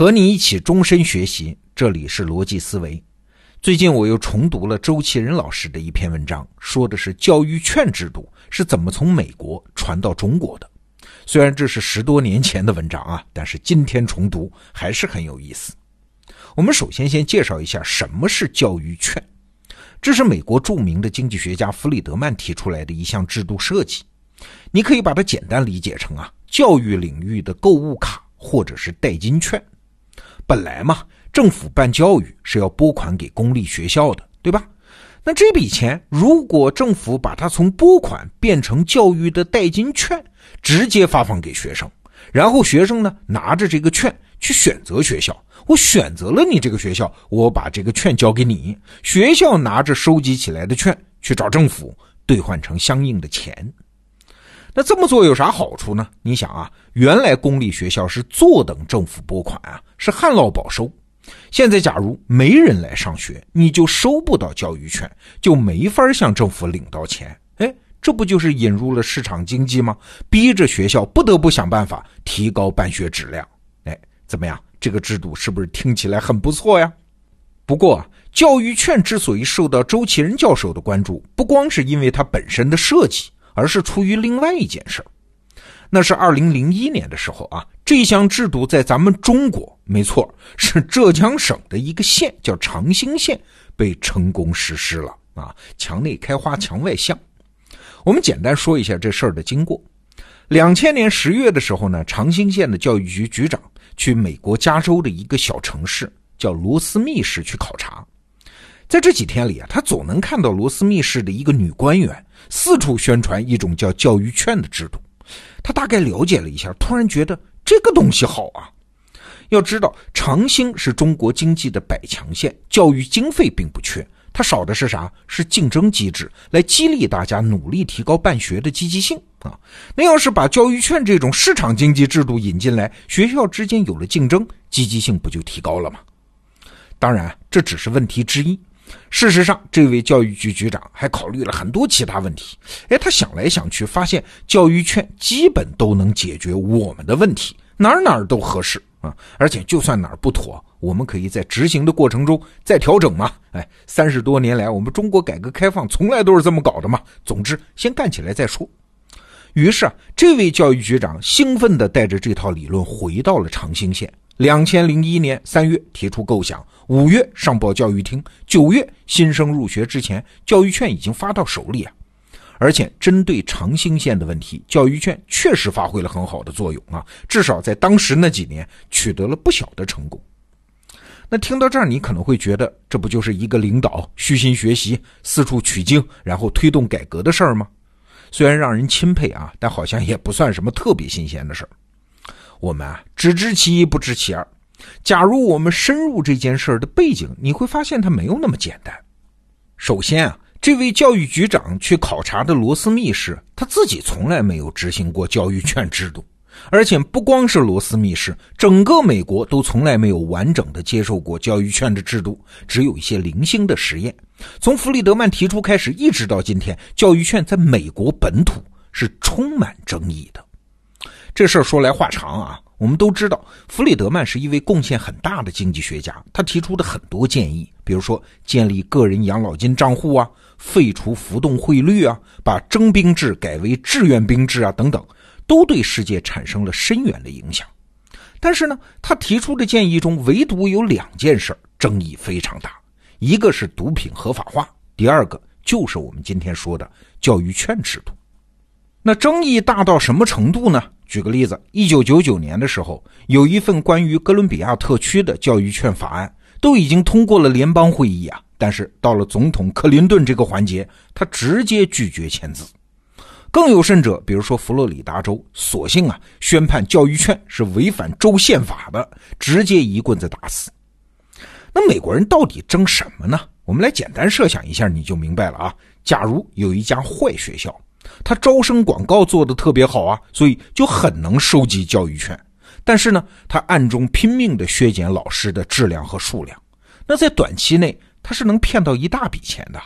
和你一起终身学习，这里是逻辑思维。最近我又重读了周其仁老师的一篇文章，说的是教育券制度是怎么从美国传到中国的。虽然这是十多年前的文章啊，但是今天重读还是很有意思。我们首先先介绍一下什么是教育券，这是美国著名的经济学家弗里德曼提出来的一项制度设计。你可以把它简单理解成啊，教育领域的购物卡或者是代金券。本来嘛。政府办教育是要拨款给公立学校的，对吧？那这笔钱如果政府把它从拨款变成教育的代金券，直接发放给学生，然后学生呢拿着这个券去选择学校，我选择了你这个学校，我把这个券交给你，学校拿着收集起来的券去找政府兑换成相应的钱。那这么做有啥好处呢？你想啊，原来公立学校是坐等政府拨款啊，是旱涝保收。现在，假如没人来上学，你就收不到教育券，就没法向政府领到钱。哎，这不就是引入了市场经济吗？逼着学校不得不想办法提高办学质量。哎，怎么样？这个制度是不是听起来很不错呀？不过，教育券之所以受到周其仁教授的关注，不光是因为它本身的设计，而是出于另外一件事儿。那是二零零一年的时候啊，这项制度在咱们中国，没错，是浙江省的一个县，叫长兴县，被成功实施了啊。墙内开花墙外香。我们简单说一下这事儿的经过。两千年十月的时候呢，长兴县的教育局局长去美国加州的一个小城市叫罗斯密市去考察，在这几天里啊，他总能看到罗斯密市的一个女官员四处宣传一种叫教育券的制度。他大概了解了一下，突然觉得这个东西好啊！要知道，长兴是中国经济的百强县，教育经费并不缺，它少的是啥？是竞争机制，来激励大家努力提高办学的积极性啊！那要是把教育券这种市场经济制度引进来，学校之间有了竞争，积极性不就提高了吗？当然，这只是问题之一。事实上，这位教育局局长还考虑了很多其他问题。哎，他想来想去，发现教育券基本都能解决我们的问题，哪儿哪儿都合适啊！而且就算哪儿不妥，我们可以在执行的过程中再调整嘛。哎，三十多年来，我们中国改革开放从来都是这么搞的嘛。总之，先干起来再说。于是啊，这位教育局长兴奋地带着这套理论回到了长兴县。两千零一年三月提出构想，五月上报教育厅，九月新生入学之前，教育券已经发到手里啊！而且针对长兴县的问题，教育券确实发挥了很好的作用啊！至少在当时那几年取得了不小的成功。那听到这儿，你可能会觉得，这不就是一个领导虚心学习、四处取经，然后推动改革的事儿吗？虽然让人钦佩啊，但好像也不算什么特别新鲜的事儿。我们啊，只知其一，不知其二。假如我们深入这件事的背景，你会发现它没有那么简单。首先啊，这位教育局长去考察的罗斯密市，他自己从来没有执行过教育券制度，而且不光是罗斯密市，整个美国都从来没有完整的接受过教育券的制度，只有一些零星的实验。从弗里德曼提出开始，一直到今天，教育券在美国本土是充满争议的。这事儿说来话长啊，我们都知道，弗里德曼是一位贡献很大的经济学家，他提出的很多建议，比如说建立个人养老金账户啊，废除浮动汇率啊，把征兵制改为志愿兵制啊，等等，都对世界产生了深远的影响。但是呢，他提出的建议中，唯独有两件事争议非常大，一个是毒品合法化，第二个就是我们今天说的教育券制度。那争议大到什么程度呢？举个例子，一九九九年的时候，有一份关于哥伦比亚特区的教育券法案，都已经通过了联邦会议啊，但是到了总统克林顿这个环节，他直接拒绝签字。更有甚者，比如说佛罗里达州，索性啊宣判教育券是违反州宪法的，直接一棍子打死。那美国人到底争什么呢？我们来简单设想一下，你就明白了啊。假如有一家坏学校。他招生广告做的特别好啊，所以就很能收集教育券。但是呢，他暗中拼命的削减老师的质量和数量。那在短期内，他是能骗到一大笔钱的。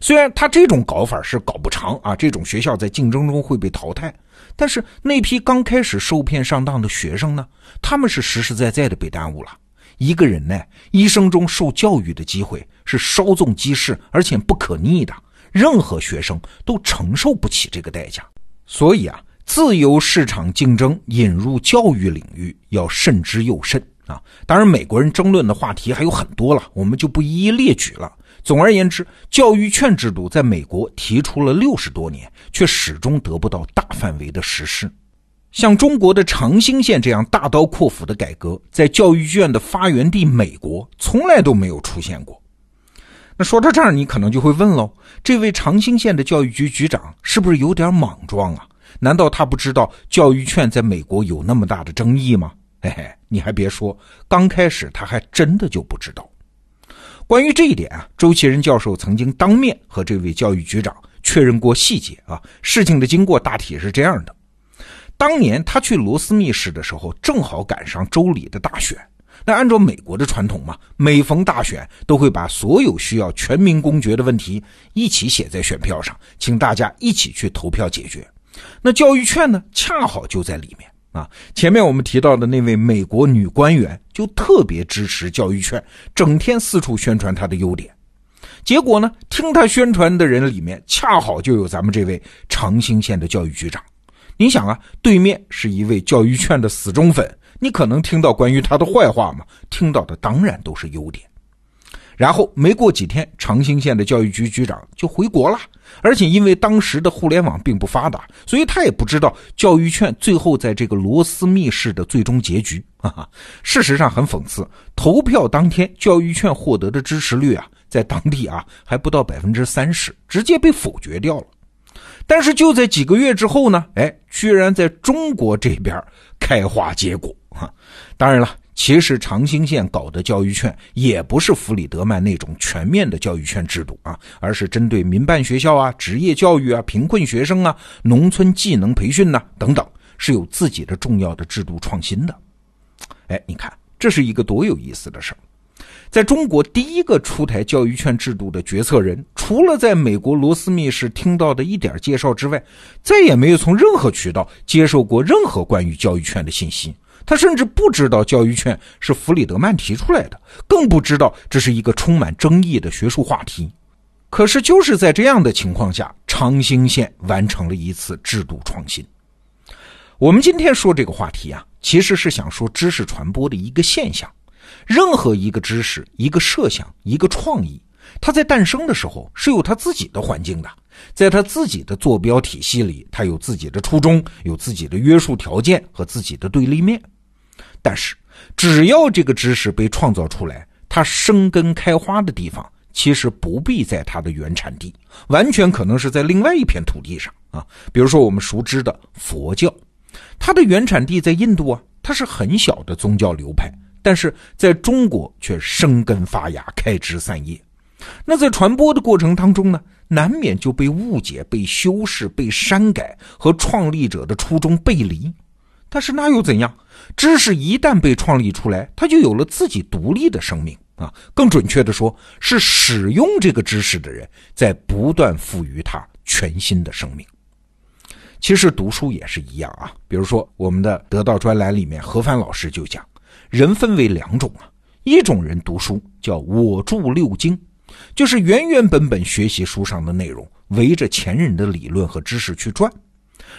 虽然他这种搞法是搞不长啊，这种学校在竞争中会被淘汰，但是那批刚开始受骗上当的学生呢，他们是实实在在的被耽误了。一个人呢，一生中受教育的机会是稍纵即逝，而且不可逆的，任何学生都承受不起这个代价。所以啊，自由市场竞争引入教育领域要慎之又慎啊。当然，美国人争论的话题还有很多了，我们就不一一列举了。总而言之，教育券制度在美国提出了六十多年，却始终得不到大范围的实施。像中国的长兴县这样大刀阔斧的改革，在教育卷的发源地美国从来都没有出现过。说到这儿，你可能就会问喽：这位长兴县的教育局局长是不是有点莽撞啊？难道他不知道教育券在美国有那么大的争议吗？嘿嘿，你还别说，刚开始他还真的就不知道。关于这一点啊，周其仁教授曾经当面和这位教育局长确认过细节啊。事情的经过大体是这样的：当年他去罗斯密市的时候，正好赶上州里的大选。那按照美国的传统嘛，每逢大选都会把所有需要全民公决的问题一起写在选票上，请大家一起去投票解决。那教育券呢，恰好就在里面。啊，前面我们提到的那位美国女官员就特别支持教育券，整天四处宣传它的优点。结果呢，听他宣传的人里面恰好就有咱们这位长兴县的教育局长。你想啊，对面是一位教育券的死忠粉，你可能听到关于他的坏话吗？听到的当然都是优点。然后没过几天，长兴县的教育局局长就回国了。而且因为当时的互联网并不发达，所以他也不知道教育券最后在这个罗斯密市的最终结局。哈哈，事实上很讽刺，投票当天教育券获得的支持率啊，在当地啊还不到百分之三十，直接被否决掉了。但是就在几个月之后呢，哎，居然在中国这边开花结果。哈，当然了。其实长兴县搞的教育券也不是弗里德曼那种全面的教育券制度啊，而是针对民办学校啊、职业教育啊、贫困学生啊、农村技能培训呐等等，是有自己的重要的制度创新的。哎，你看，这是一个多有意思的事儿。在中国第一个出台教育券制度的决策人，除了在美国罗斯密市听到的一点介绍之外，再也没有从任何渠道接受过任何关于教育券的信息。他甚至不知道教育券是弗里德曼提出来的，更不知道这是一个充满争议的学术话题。可是就是在这样的情况下，长兴县完成了一次制度创新。我们今天说这个话题啊，其实是想说知识传播的一个现象。任何一个知识、一个设想、一个创意，它在诞生的时候是有它自己的环境的，在它自己的坐标体系里，它有自己的初衷，有自己的约束条件和自己的对立面。但是，只要这个知识被创造出来，它生根开花的地方其实不必在它的原产地，完全可能是在另外一片土地上啊。比如说我们熟知的佛教，它的原产地在印度啊，它是很小的宗教流派，但是在中国却生根发芽、开枝散叶。那在传播的过程当中呢，难免就被误解、被修饰、被删改，和创立者的初衷背离。但是那又怎样？知识一旦被创立出来，它就有了自己独立的生命啊！更准确的说，是使用这个知识的人在不断赋予它全新的生命。其实读书也是一样啊。比如说，我们的得到专栏里面，何帆老师就讲，人分为两种啊，一种人读书叫我著六经，就是原原本本学习书上的内容，围着前人的理论和知识去转。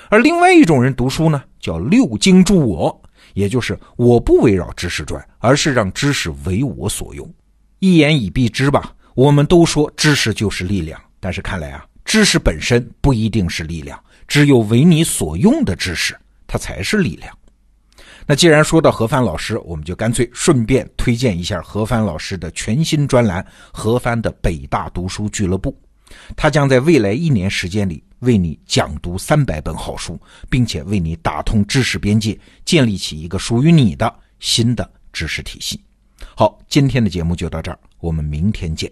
而另外一种人读书呢，叫六经助我，也就是我不围绕知识转，而是让知识为我所用。一言以蔽之吧，我们都说知识就是力量，但是看来啊，知识本身不一定是力量，只有为你所用的知识，它才是力量。那既然说到何帆老师，我们就干脆顺便推荐一下何帆老师的全新专栏《何帆的北大读书俱乐部》，他将在未来一年时间里。为你讲读三百本好书，并且为你打通知识边界，建立起一个属于你的新的知识体系。好，今天的节目就到这儿，我们明天见。